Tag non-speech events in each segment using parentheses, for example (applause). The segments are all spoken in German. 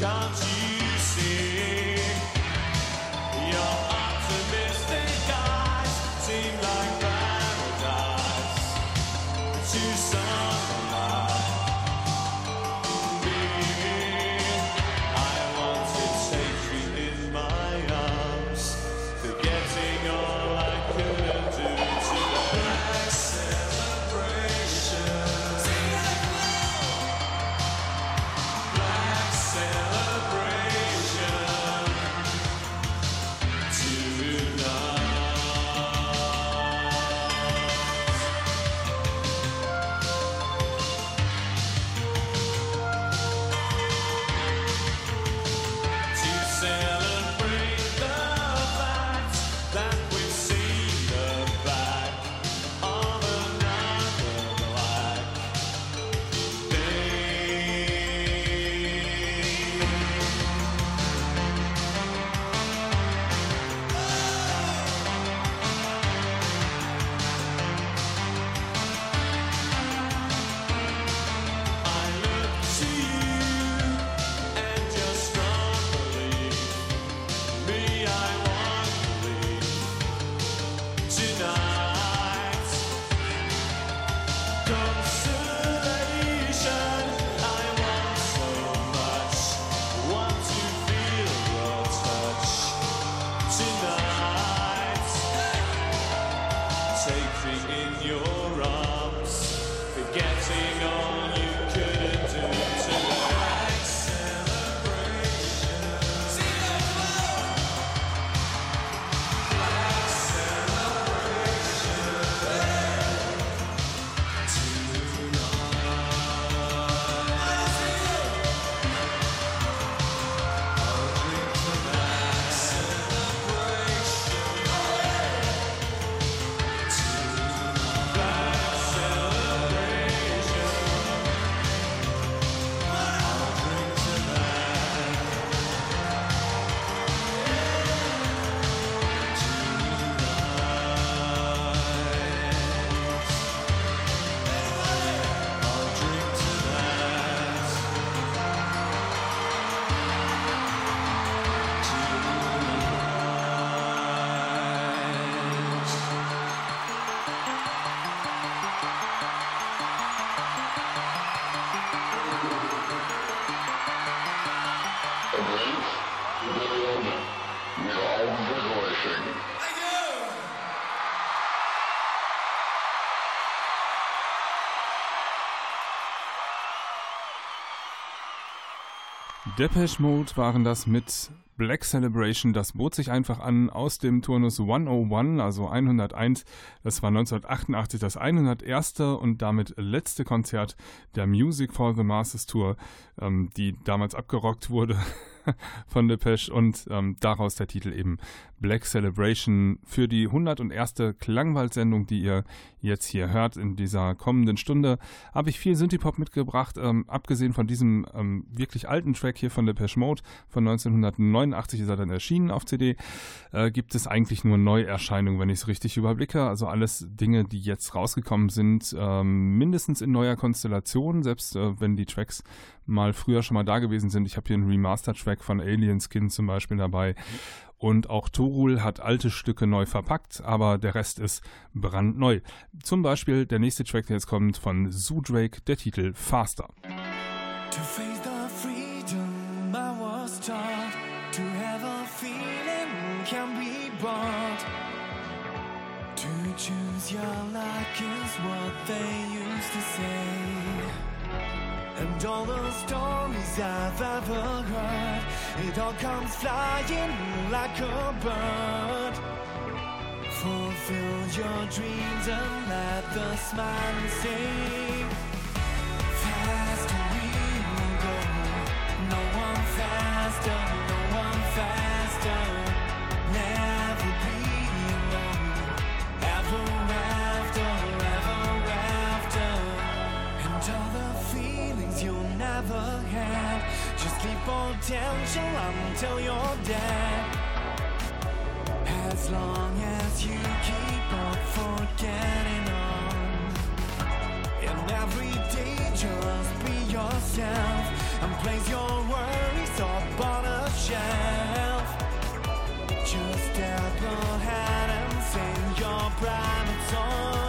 John Depeche Mode waren das mit Black Celebration, das bot sich einfach an aus dem Turnus 101, also 101. Das war 1988 das 101. und damit letzte Konzert der Music for the Masses Tour, ähm, die damals abgerockt wurde (laughs) (laughs) von Depeche und ähm, daraus der Titel eben Black Celebration für die 101. Klangwald-Sendung, die ihr jetzt hier hört in dieser kommenden Stunde, habe ich viel Synthipop mitgebracht. Ähm, abgesehen von diesem ähm, wirklich alten Track hier von Depeche Mode von 1989 ist er dann erschienen auf CD, äh, gibt es eigentlich nur Neuerscheinungen, wenn ich es richtig überblicke. Also alles Dinge, die jetzt rausgekommen sind, ähm, mindestens in neuer Konstellation, selbst äh, wenn die Tracks mal früher schon mal da gewesen sind. Ich habe hier einen Remaster-Track von Alien Skin zum Beispiel dabei. Und auch Torul hat alte Stücke neu verpackt, aber der Rest ist brandneu. Zum Beispiel der nächste Track, der jetzt kommt von Zoo Drake, der Titel Faster. To face the freedom I was taught, to have a feeling can be bought. To choose your luck is what they used to say. And all the stories I've ever heard, it all comes flying like a bird. Fulfill your dreams and let the smile sing. Faster we will go, no one faster, potential until you're dead. As long as you keep on forgetting on. And every day just be yourself and place your worries up on a shelf. Just step ahead and sing your private song.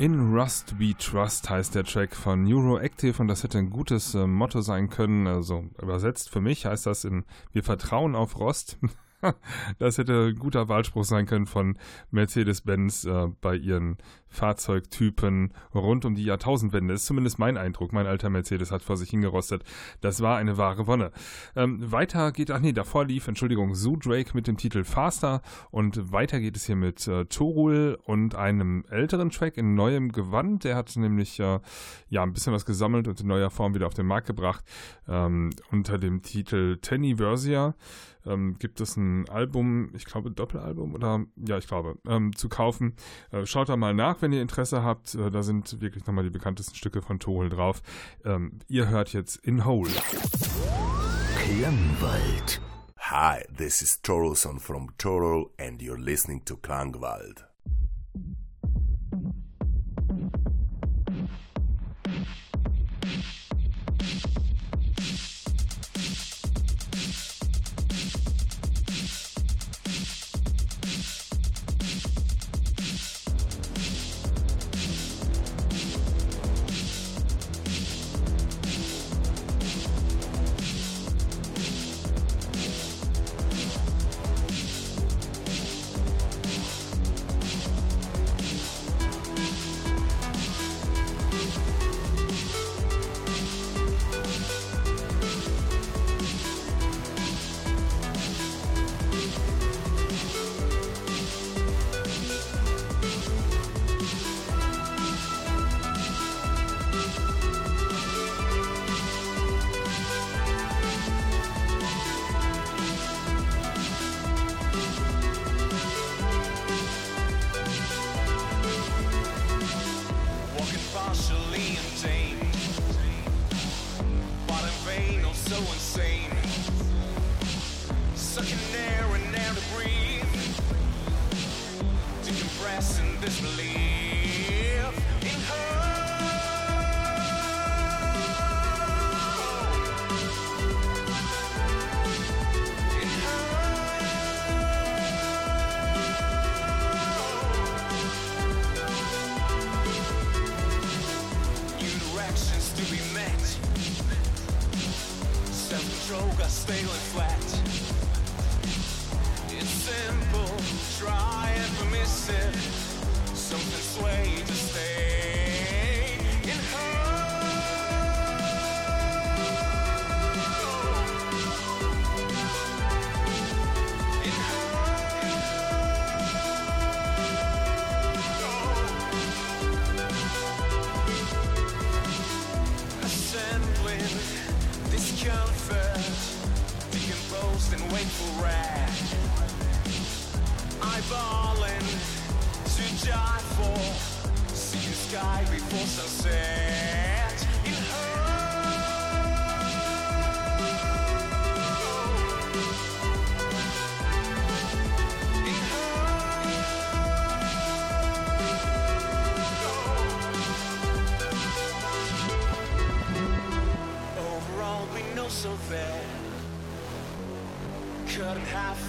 In Rust We Trust heißt der Track von Neuroactive und das hätte ein gutes äh, Motto sein können. Also übersetzt für mich heißt das in Wir vertrauen auf Rost. (laughs) das hätte ein guter Wahlspruch sein können von Mercedes-Benz äh, bei ihren Fahrzeugtypen rund um die Jahrtausendwende. Ist zumindest mein Eindruck. Mein alter Mercedes hat vor sich hingerostet. Das war eine wahre Wonne. Ähm, weiter geht, ach nee, davor lief, Entschuldigung, Zoo Drake mit dem Titel Faster und weiter geht es hier mit äh, Torul und einem älteren Track in neuem Gewand. Der hat nämlich äh, ja ein bisschen was gesammelt und in neuer Form wieder auf den Markt gebracht ähm, unter dem Titel Tennyversia ähm, gibt es ein Album, ich glaube Doppelalbum oder ja, ich glaube, ähm, zu kaufen. Äh, schaut da mal nach, wenn ihr Interesse habt. Äh, da sind wirklich nochmal die bekanntesten Stücke von Tohol drauf. Ähm, ihr hört jetzt In Hole. Klangwald. Hi, this is Torolson from Torol and you're listening to Klangwald.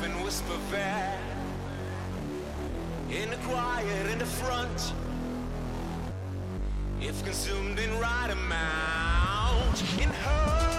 and whisper back in the quiet in the front. If consumed in right amount, in her.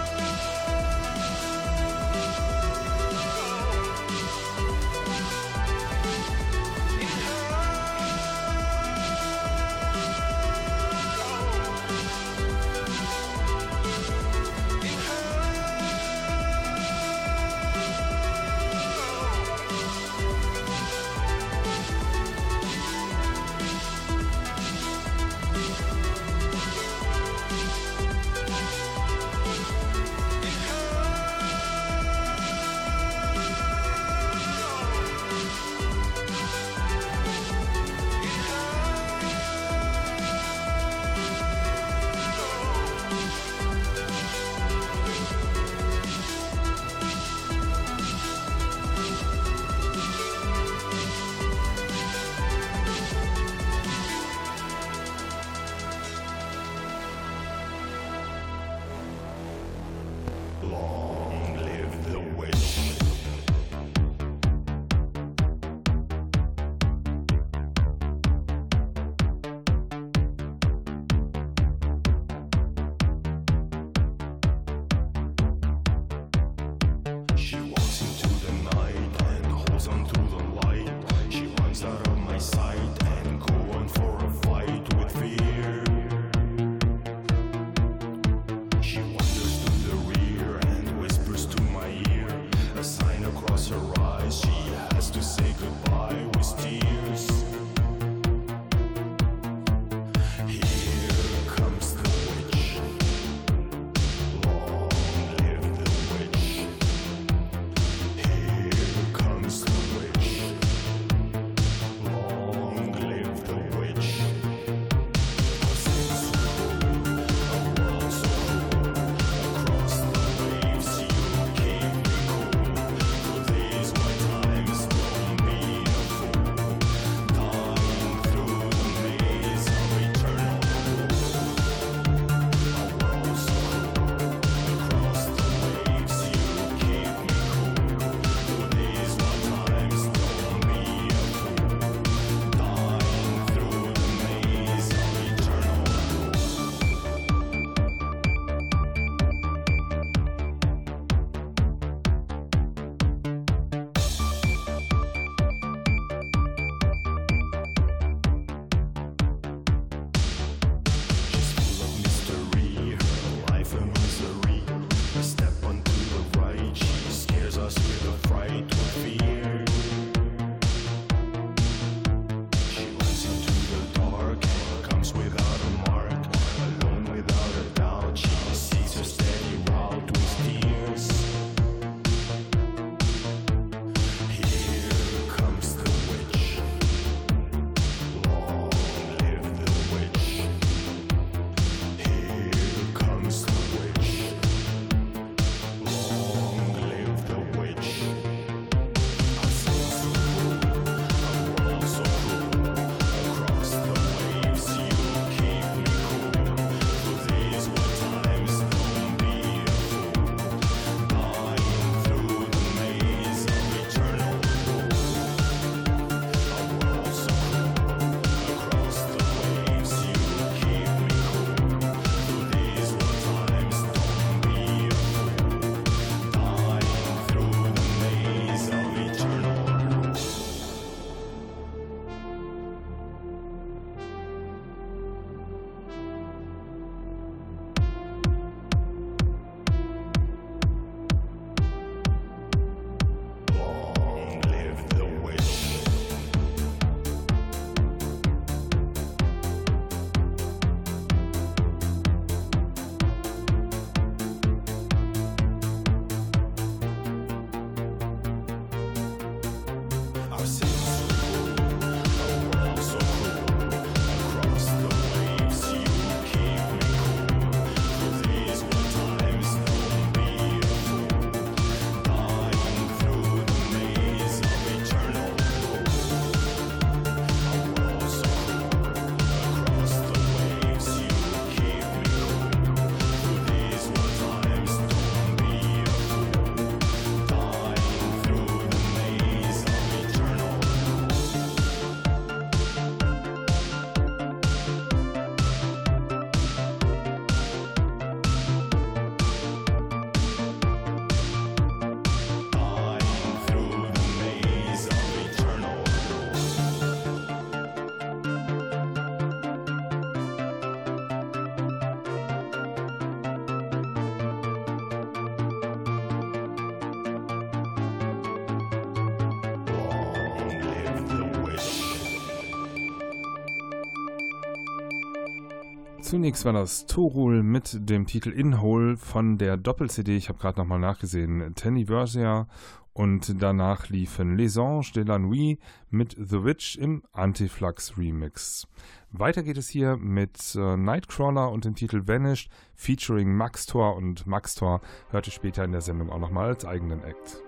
Zunächst war das Torul mit dem Titel In Hole von der Doppel-CD, ich habe gerade nochmal nachgesehen, Tenniversia und danach liefen Les Anges de la Nuit mit The Witch im Antiflux Remix. Weiter geht es hier mit äh, Nightcrawler und dem Titel Vanished featuring Max Thor und Max Thor hörte später in der Sendung auch nochmal als eigenen Act.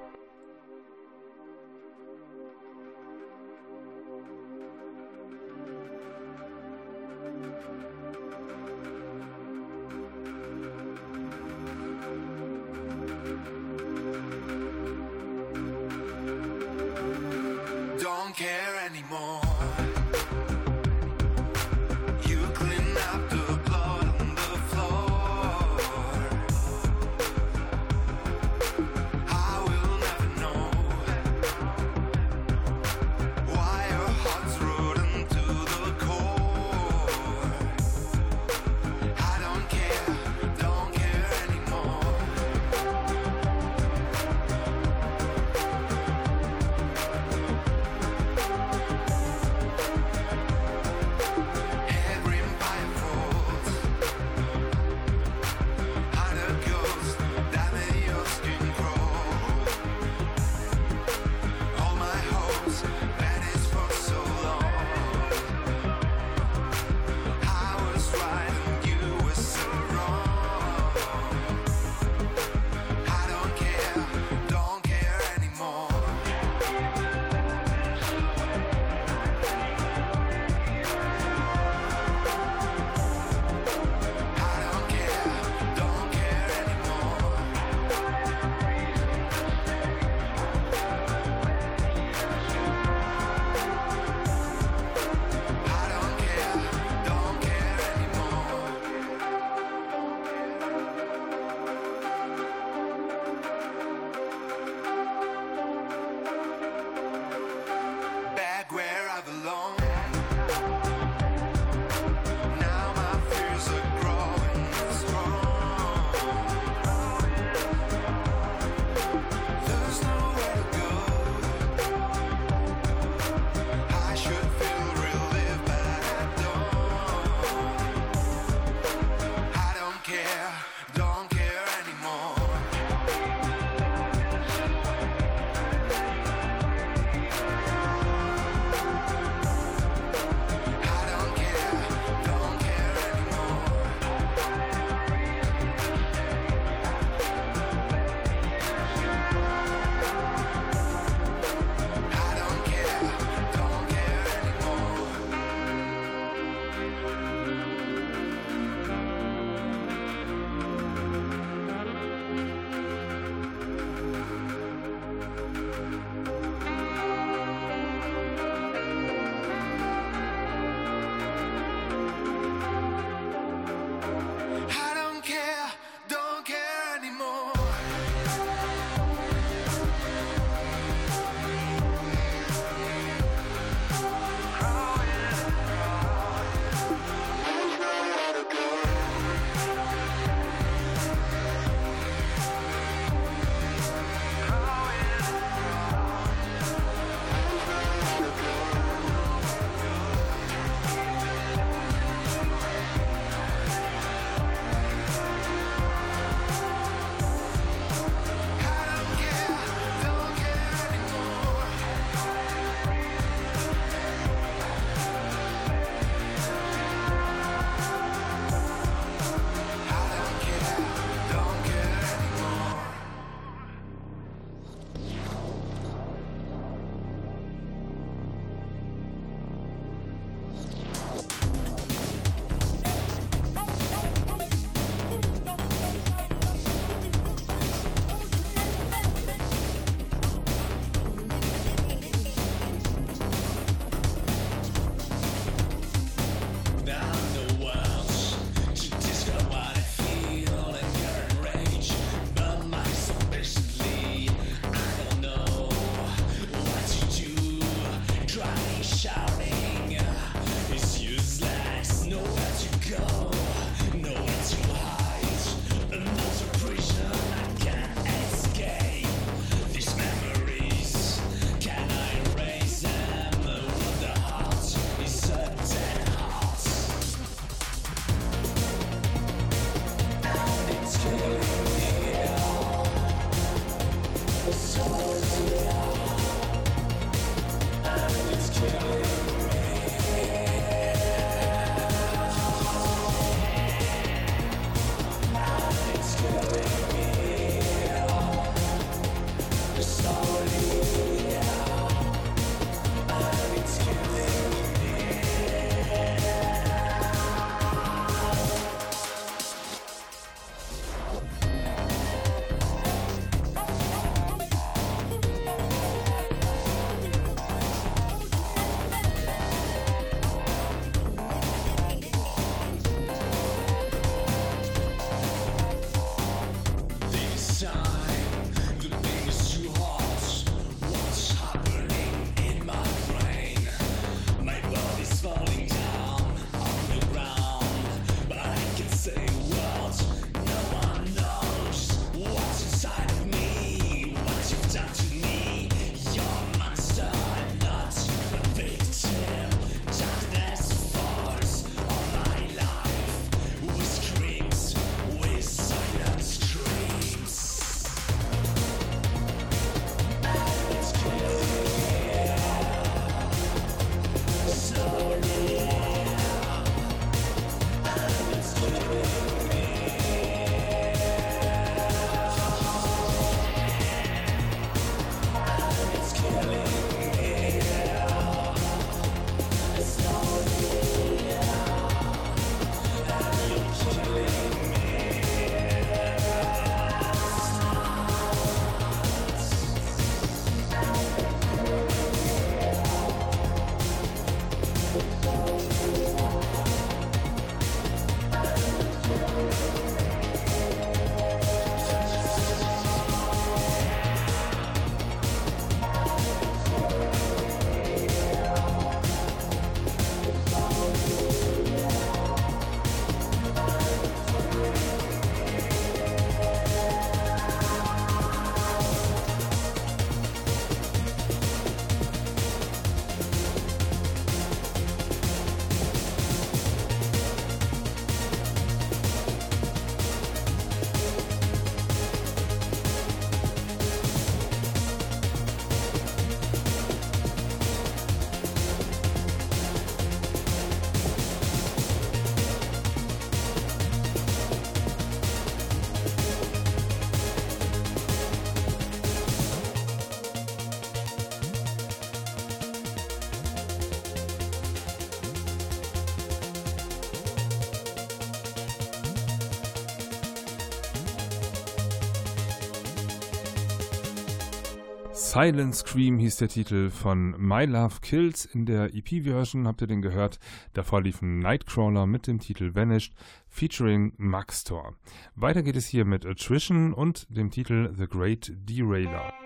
Silent Scream hieß der Titel von My Love Kills. In der EP-Version habt ihr den gehört. Davor lief ein Nightcrawler mit dem Titel Vanished featuring Maxtor. Weiter geht es hier mit Attrition und dem Titel The Great Derailer.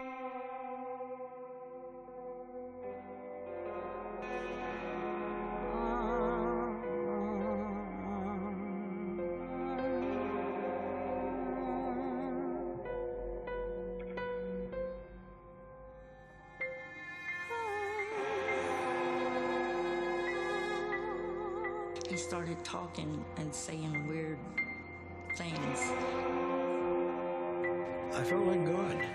Talking and saying weird things. I felt like God.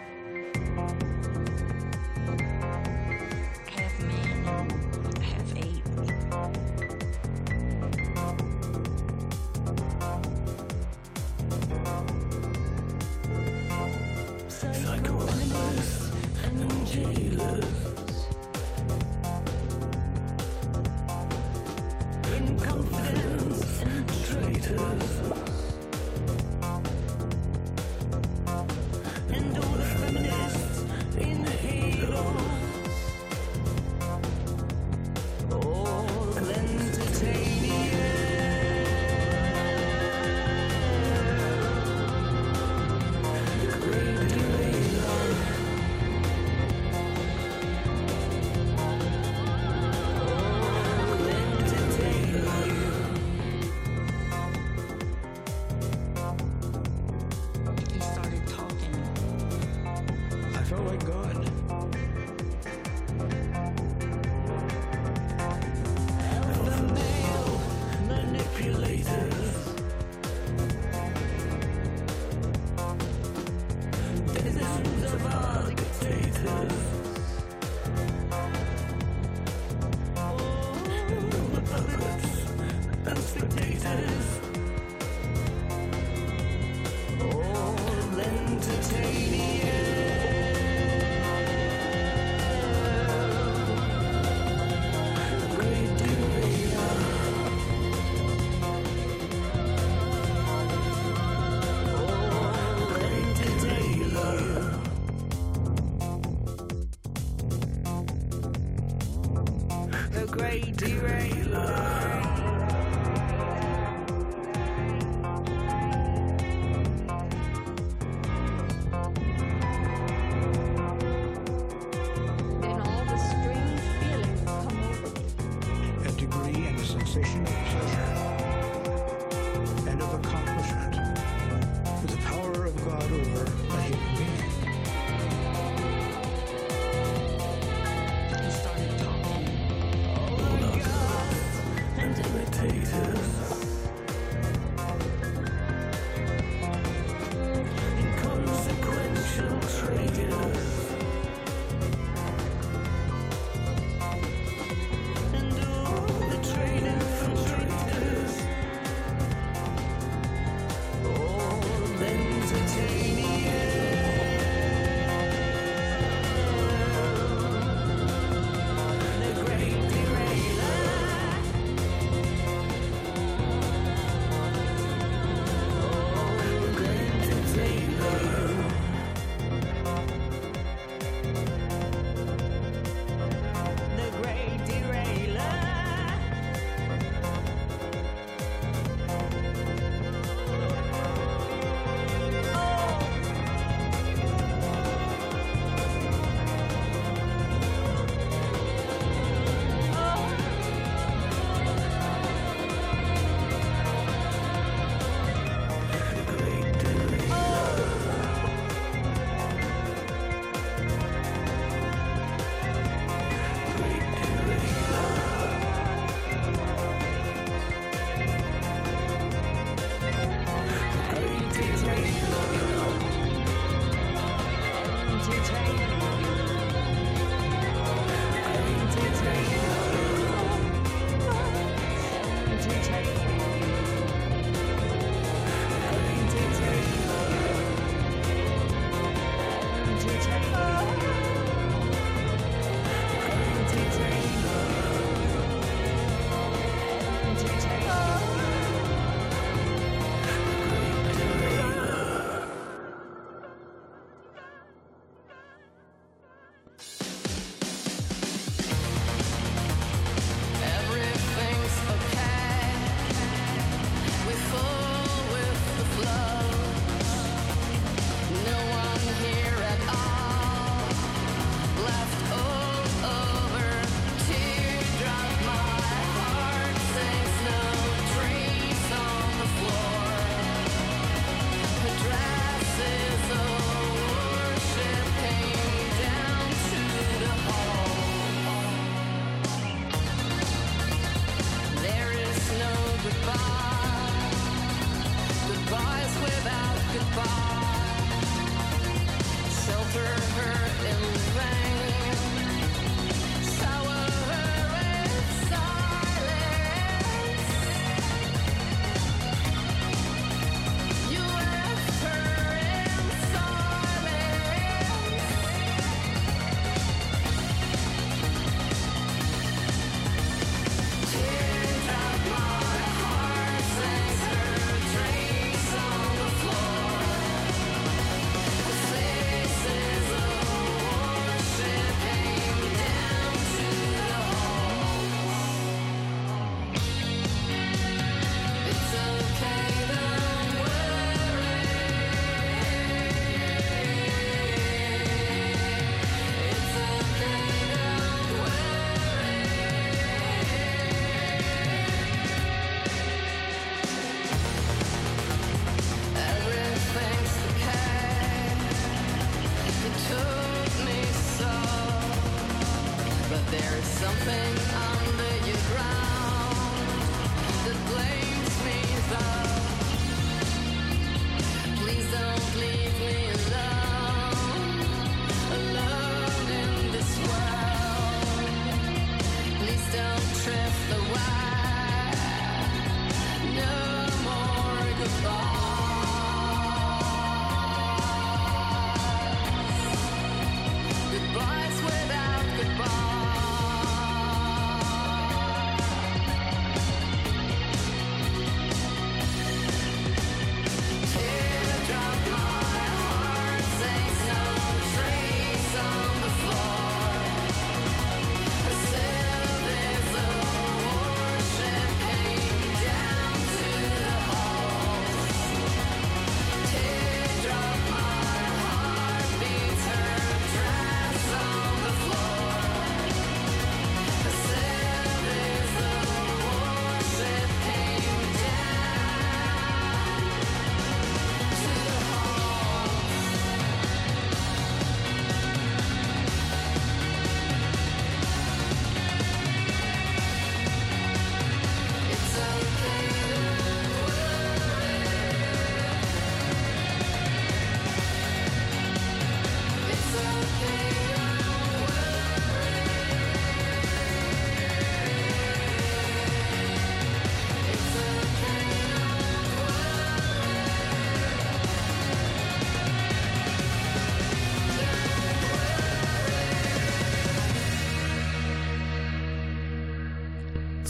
Half man half ape. Psychoanalysts and jailers haters.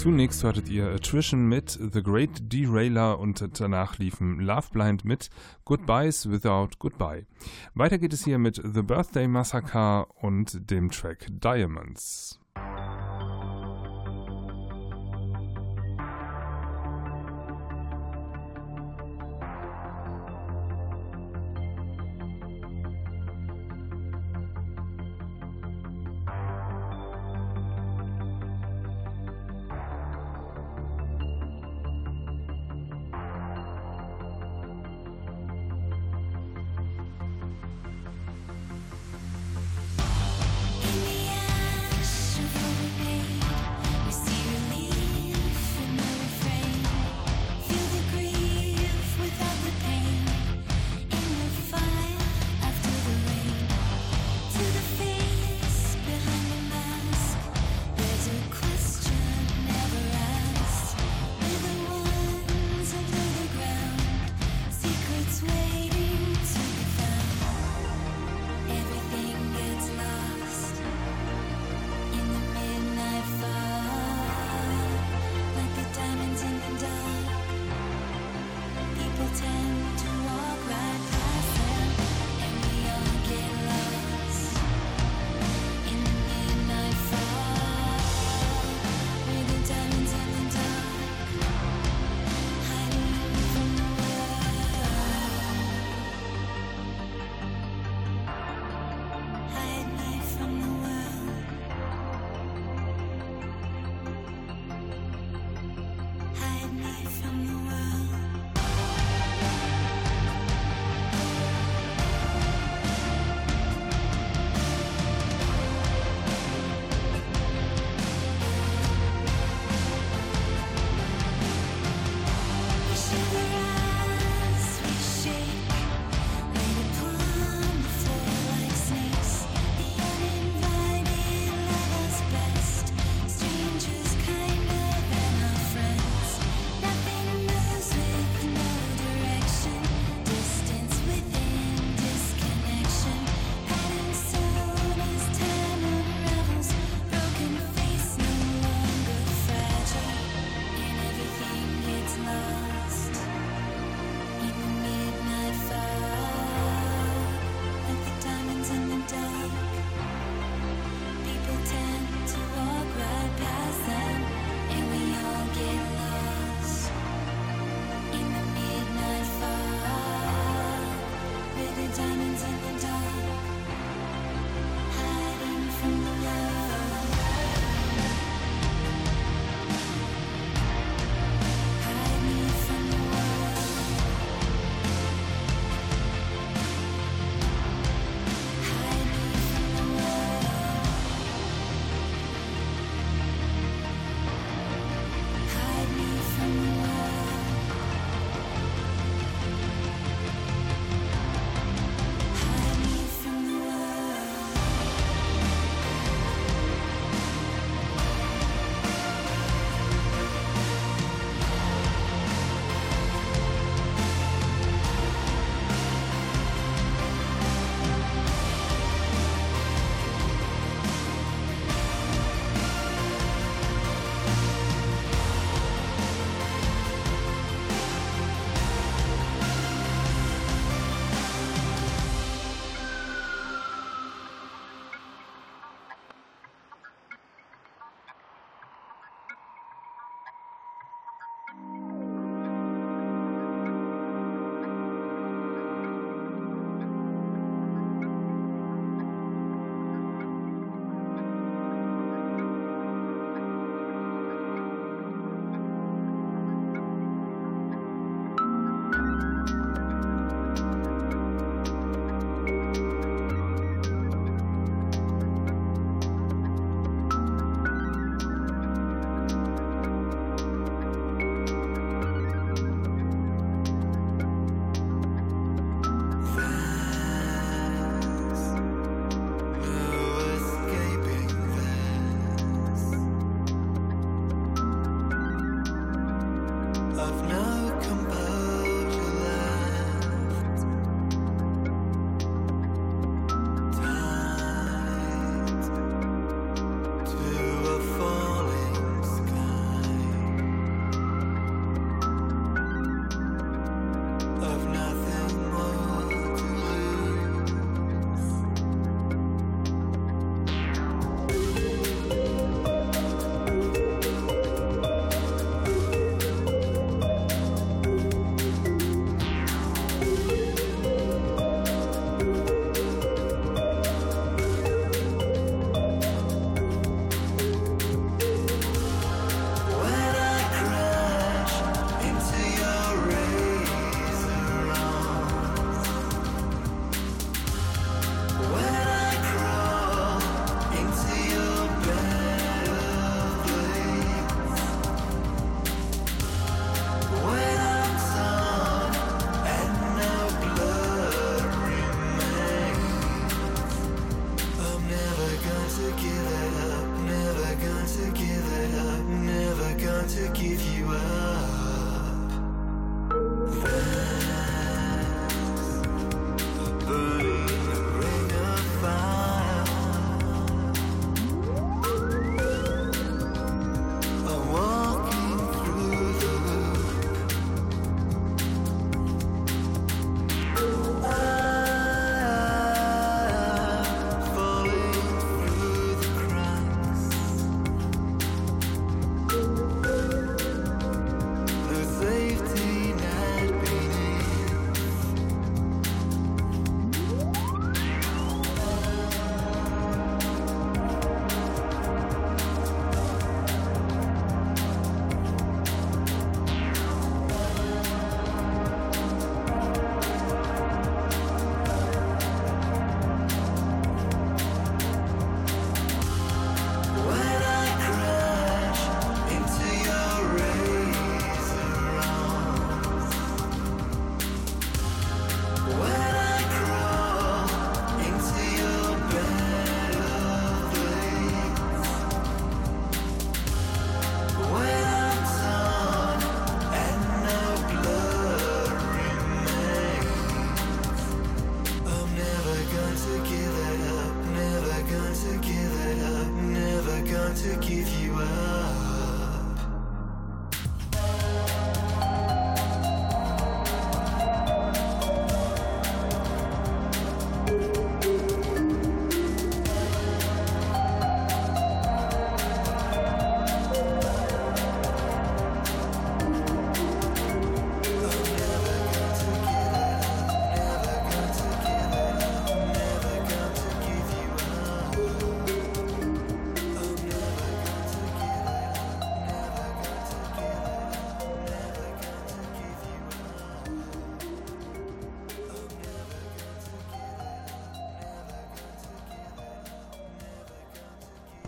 Zunächst hörtet ihr Attrition mit The Great Derailer und danach liefen Love Blind mit Goodbyes Without Goodbye. Weiter geht es hier mit The Birthday Massacre und dem Track Diamonds.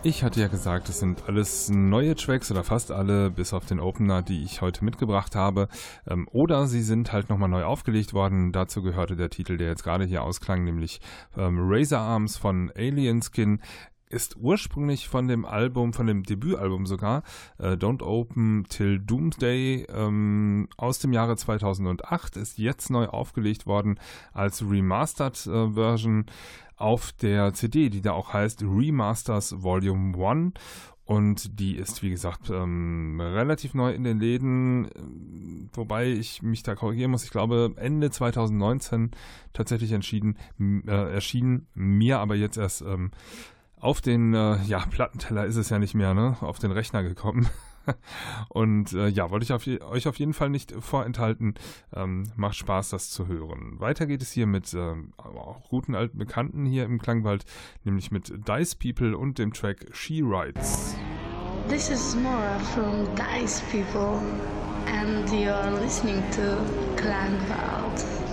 Ich hatte ja gesagt, es sind alles neue Tracks oder fast alle, bis auf den Opener, die ich heute mitgebracht habe. Ähm, oder sie sind halt nochmal neu aufgelegt worden. Dazu gehörte der Titel, der jetzt gerade hier ausklang, nämlich ähm, Razor Arms von Alien Skin ist ursprünglich von dem Album, von dem Debütalbum sogar, äh, Don't Open Till Doomsday ähm, aus dem Jahre 2008, ist jetzt neu aufgelegt worden als Remastered äh, Version auf der CD, die da auch heißt Remasters Volume 1 und die ist, wie gesagt, ähm, relativ neu in den Läden, wobei ich mich da korrigieren muss. Ich glaube, Ende 2019 tatsächlich entschieden, äh, erschienen, mir aber jetzt erst ähm, auf den, äh, ja, Plattenteller ist es ja nicht mehr, ne, auf den Rechner gekommen. (laughs) Und äh, ja, wollte ich auf euch auf jeden Fall nicht vorenthalten. Ähm, macht Spaß, das zu hören. Weiter geht es hier mit ähm, auch guten alten Bekannten hier im Klangwald, nämlich mit Dice People und dem Track She Rides. This is Nora from Dice People, and you're listening to Klangwald.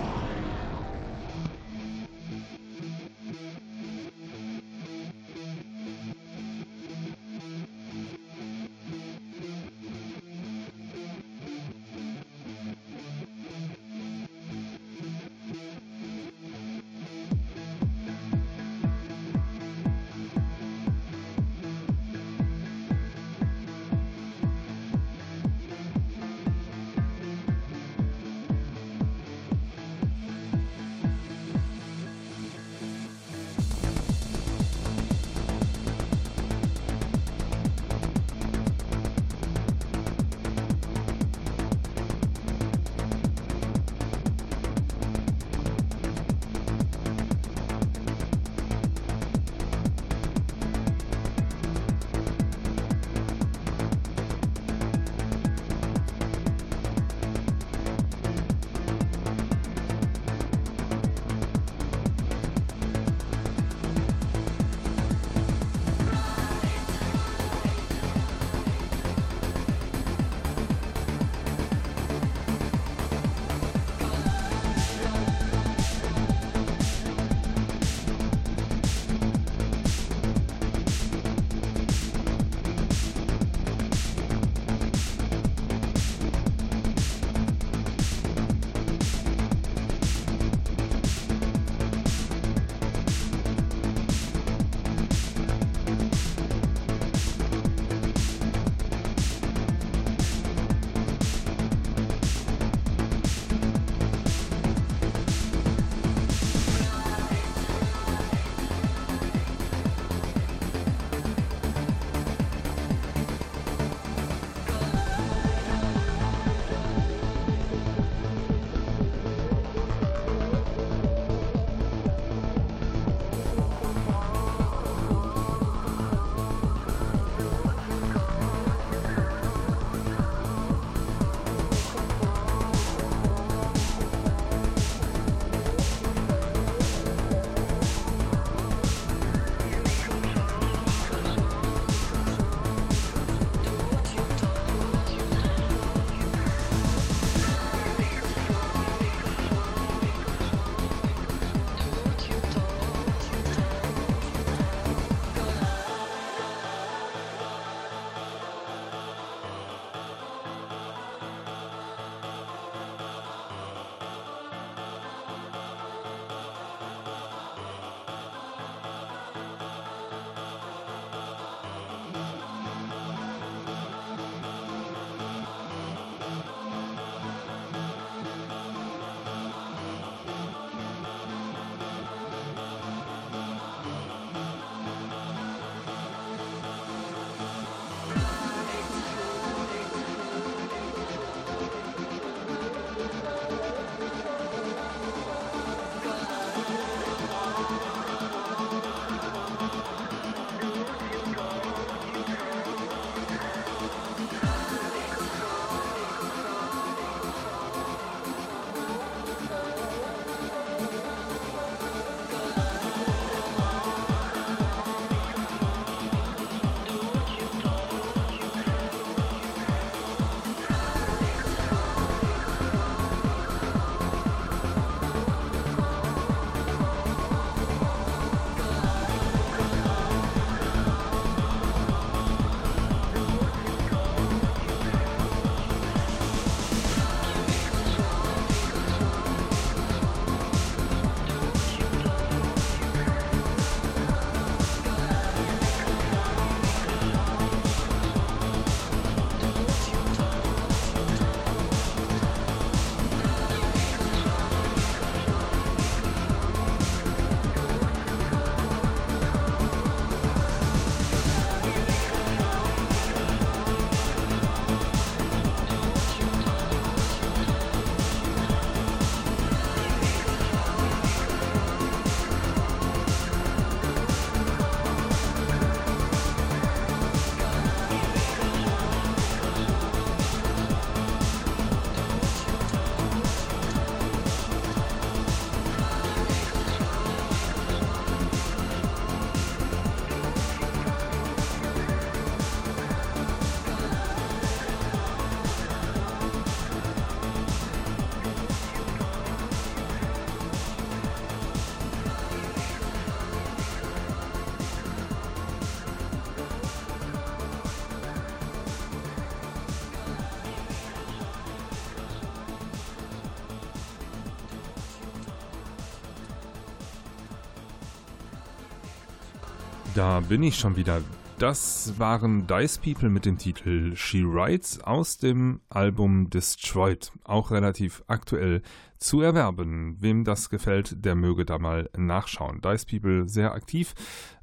Da bin ich schon wieder. Das waren Dice People mit dem Titel She Writes aus dem Album Destroyed. Auch relativ aktuell zu erwerben. Wem das gefällt, der möge da mal nachschauen. Dice People sehr aktiv.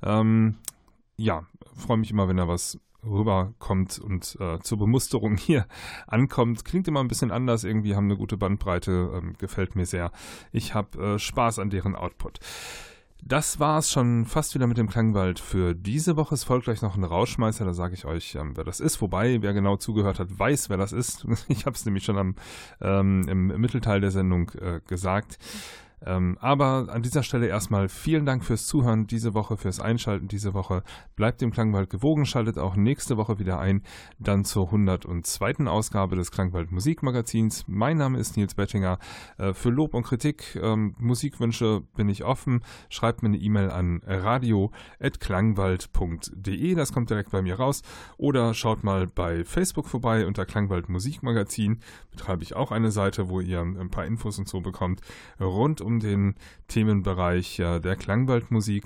Ähm, ja, freue mich immer, wenn da was rüberkommt und äh, zur Bemusterung (laughs) hier ankommt. Klingt immer ein bisschen anders, irgendwie haben eine gute Bandbreite, ähm, gefällt mir sehr. Ich habe äh, Spaß an deren Output. Das war es schon fast wieder mit dem Klangwald für diese Woche. Es folgt gleich noch ein Rauschmeißer, da sage ich euch, ähm, wer das ist. Wobei, wer genau zugehört hat, weiß, wer das ist. (laughs) Ich habe es nämlich schon am, ähm, im Mittelteil der Sendung äh, gesagt. Ähm, aber an dieser Stelle erstmal vielen Dank fürs Zuhören diese Woche, fürs Einschalten diese Woche. Bleibt dem Klangwald gewogen, schaltet auch nächste Woche wieder ein, dann zur 102. Ausgabe des Klangwald Musikmagazins. Mein Name ist Nils Bettinger. Äh, für Lob und Kritik, ähm, Musikwünsche bin ich offen. Schreibt mir eine E-Mail an radio.klangwald.de, das kommt direkt bei mir raus. Oder schaut mal bei Facebook vorbei unter Klangwald Musikmagazin. Betreibe ich auch eine Seite, wo ihr ein paar Infos und so bekommt rund um um den Themenbereich ja, der Klangwaldmusik.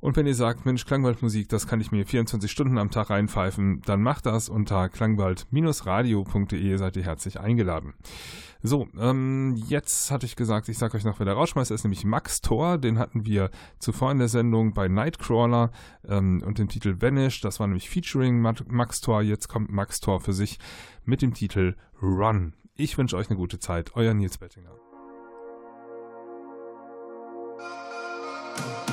Und wenn ihr sagt, Mensch, Klangwaldmusik, das kann ich mir 24 Stunden am Tag reinpfeifen, dann macht das unter klangwald-radio.de, seid ihr herzlich eingeladen. So, ähm, jetzt hatte ich gesagt, ich sage euch noch, wer der Rauschmeister ist, nämlich Max Thor. Den hatten wir zuvor in der Sendung bei Nightcrawler ähm, und dem Titel Vanish. Das war nämlich Featuring Max Thor. Jetzt kommt Max Thor für sich mit dem Titel Run. Ich wünsche euch eine gute Zeit. Euer Nils Bettinger. Thank you.